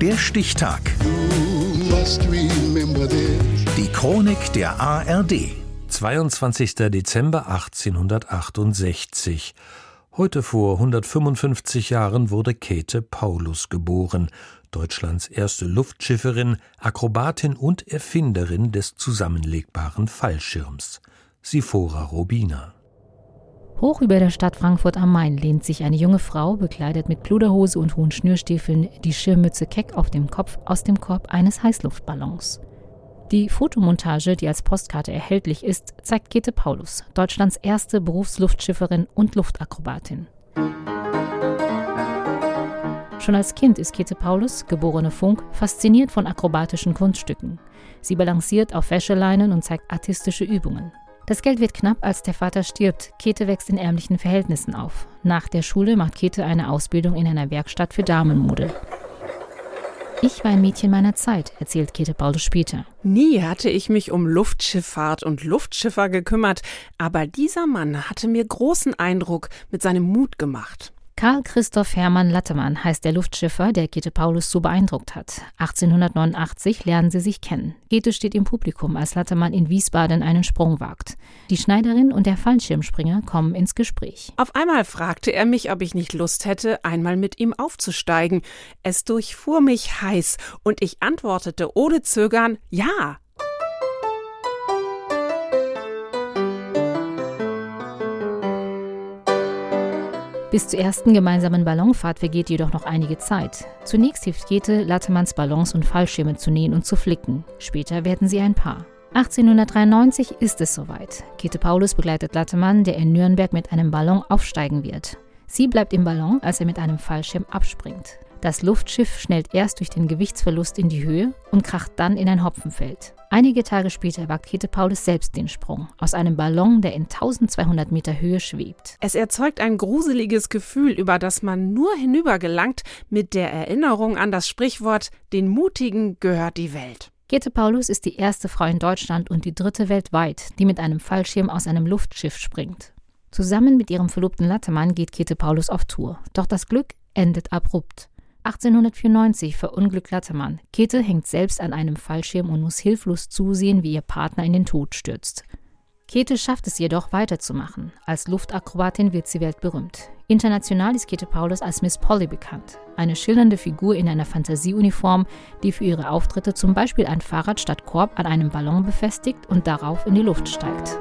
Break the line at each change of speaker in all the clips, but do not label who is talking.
Der Stichtag. Die Chronik der ARD.
22. Dezember 1868. Heute vor 155 Jahren wurde Käthe Paulus geboren, Deutschlands erste Luftschifferin, Akrobatin und Erfinderin des zusammenlegbaren Fallschirms. Sifora Robina.
Hoch über der Stadt Frankfurt am Main lehnt sich eine junge Frau, bekleidet mit Pluderhose und hohen Schnürstiefeln, die Schirmmütze keck auf dem Kopf aus dem Korb eines Heißluftballons. Die Fotomontage, die als Postkarte erhältlich ist, zeigt Käthe Paulus, Deutschlands erste Berufsluftschifferin und Luftakrobatin. Schon als Kind ist Käthe Paulus, geborene Funk, fasziniert von akrobatischen Kunststücken. Sie balanciert auf Wäscheleinen und zeigt artistische Übungen. Das Geld wird knapp, als der Vater stirbt. Käthe wächst in ärmlichen Verhältnissen auf. Nach der Schule macht Käthe eine Ausbildung in einer Werkstatt für Damenmode. Ich war ein Mädchen meiner Zeit, erzählt Käthe Paulus später.
Nie hatte ich mich um Luftschifffahrt und Luftschiffer gekümmert, aber dieser Mann hatte mir großen Eindruck mit seinem Mut gemacht.
Karl Christoph Hermann Lattemann heißt der Luftschiffer, der Käthe Paulus so beeindruckt hat. 1889 lernen sie sich kennen. Käthe steht im Publikum, als Lattemann in Wiesbaden einen Sprung wagt. Die Schneiderin und der Fallschirmspringer kommen ins Gespräch.
Auf einmal fragte er mich, ob ich nicht Lust hätte, einmal mit ihm aufzusteigen. Es durchfuhr mich heiß und ich antwortete ohne Zögern Ja.
Bis zur ersten gemeinsamen Ballonfahrt vergeht jedoch noch einige Zeit. Zunächst hilft Käthe, Lattemanns Ballons und Fallschirme zu nähen und zu flicken. Später werden sie ein Paar. 1893 ist es soweit. Käthe Paulus begleitet Lattemann, der in Nürnberg mit einem Ballon aufsteigen wird. Sie bleibt im Ballon, als er mit einem Fallschirm abspringt. Das Luftschiff schnellt erst durch den Gewichtsverlust in die Höhe und kracht dann in ein Hopfenfeld. Einige Tage später wagt Käthe Paulus selbst den Sprung aus einem Ballon, der in 1200 Meter Höhe schwebt.
Es erzeugt ein gruseliges Gefühl, über das man nur hinübergelangt mit der Erinnerung an das Sprichwort Den Mutigen gehört die Welt.
Käthe Paulus ist die erste Frau in Deutschland und die dritte weltweit, die mit einem Fallschirm aus einem Luftschiff springt. Zusammen mit ihrem Verlobten Lattemann geht Käthe Paulus auf Tour. Doch das Glück endet abrupt. 1894 verunglückt Lattermann. Käthe hängt selbst an einem Fallschirm und muss hilflos zusehen, wie ihr Partner in den Tod stürzt. Käthe schafft es jedoch weiterzumachen. Als Luftakrobatin wird sie weltberühmt. International ist Käthe Paulus als Miss Polly bekannt. Eine schillernde Figur in einer Fantasieuniform, die für ihre Auftritte zum Beispiel ein Fahrrad statt Korb an einem Ballon befestigt und darauf in die Luft steigt.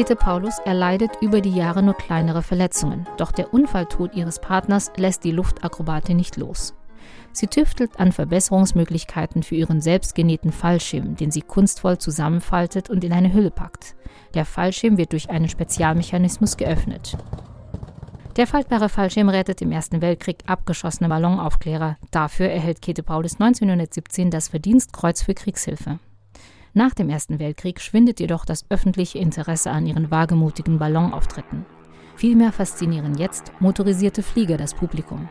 Käthe Paulus erleidet über die Jahre nur kleinere Verletzungen, doch der Unfalltod ihres Partners lässt die Luftakrobatin nicht los. Sie tüftelt an Verbesserungsmöglichkeiten für ihren selbstgenähten Fallschirm, den sie kunstvoll zusammenfaltet und in eine Hülle packt. Der Fallschirm wird durch einen Spezialmechanismus geöffnet. Der faltbare Fallschirm rettet im Ersten Weltkrieg abgeschossene Ballonaufklärer. Dafür erhält Käthe Paulus 1917 das Verdienstkreuz für Kriegshilfe. Nach dem Ersten Weltkrieg schwindet jedoch das öffentliche Interesse an ihren wagemutigen Ballonauftritten. Vielmehr faszinieren jetzt motorisierte Flieger das Publikum.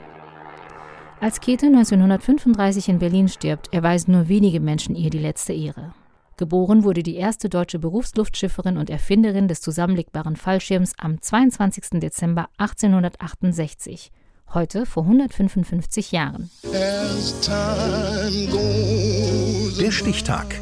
Als Käthe 1935 in Berlin stirbt, erweisen nur wenige Menschen ihr die letzte Ehre. Geboren wurde die erste deutsche Berufsluftschifferin und Erfinderin des zusammenlegbaren Fallschirms am 22. Dezember 1868, heute vor 155 Jahren.
Der Stichtag.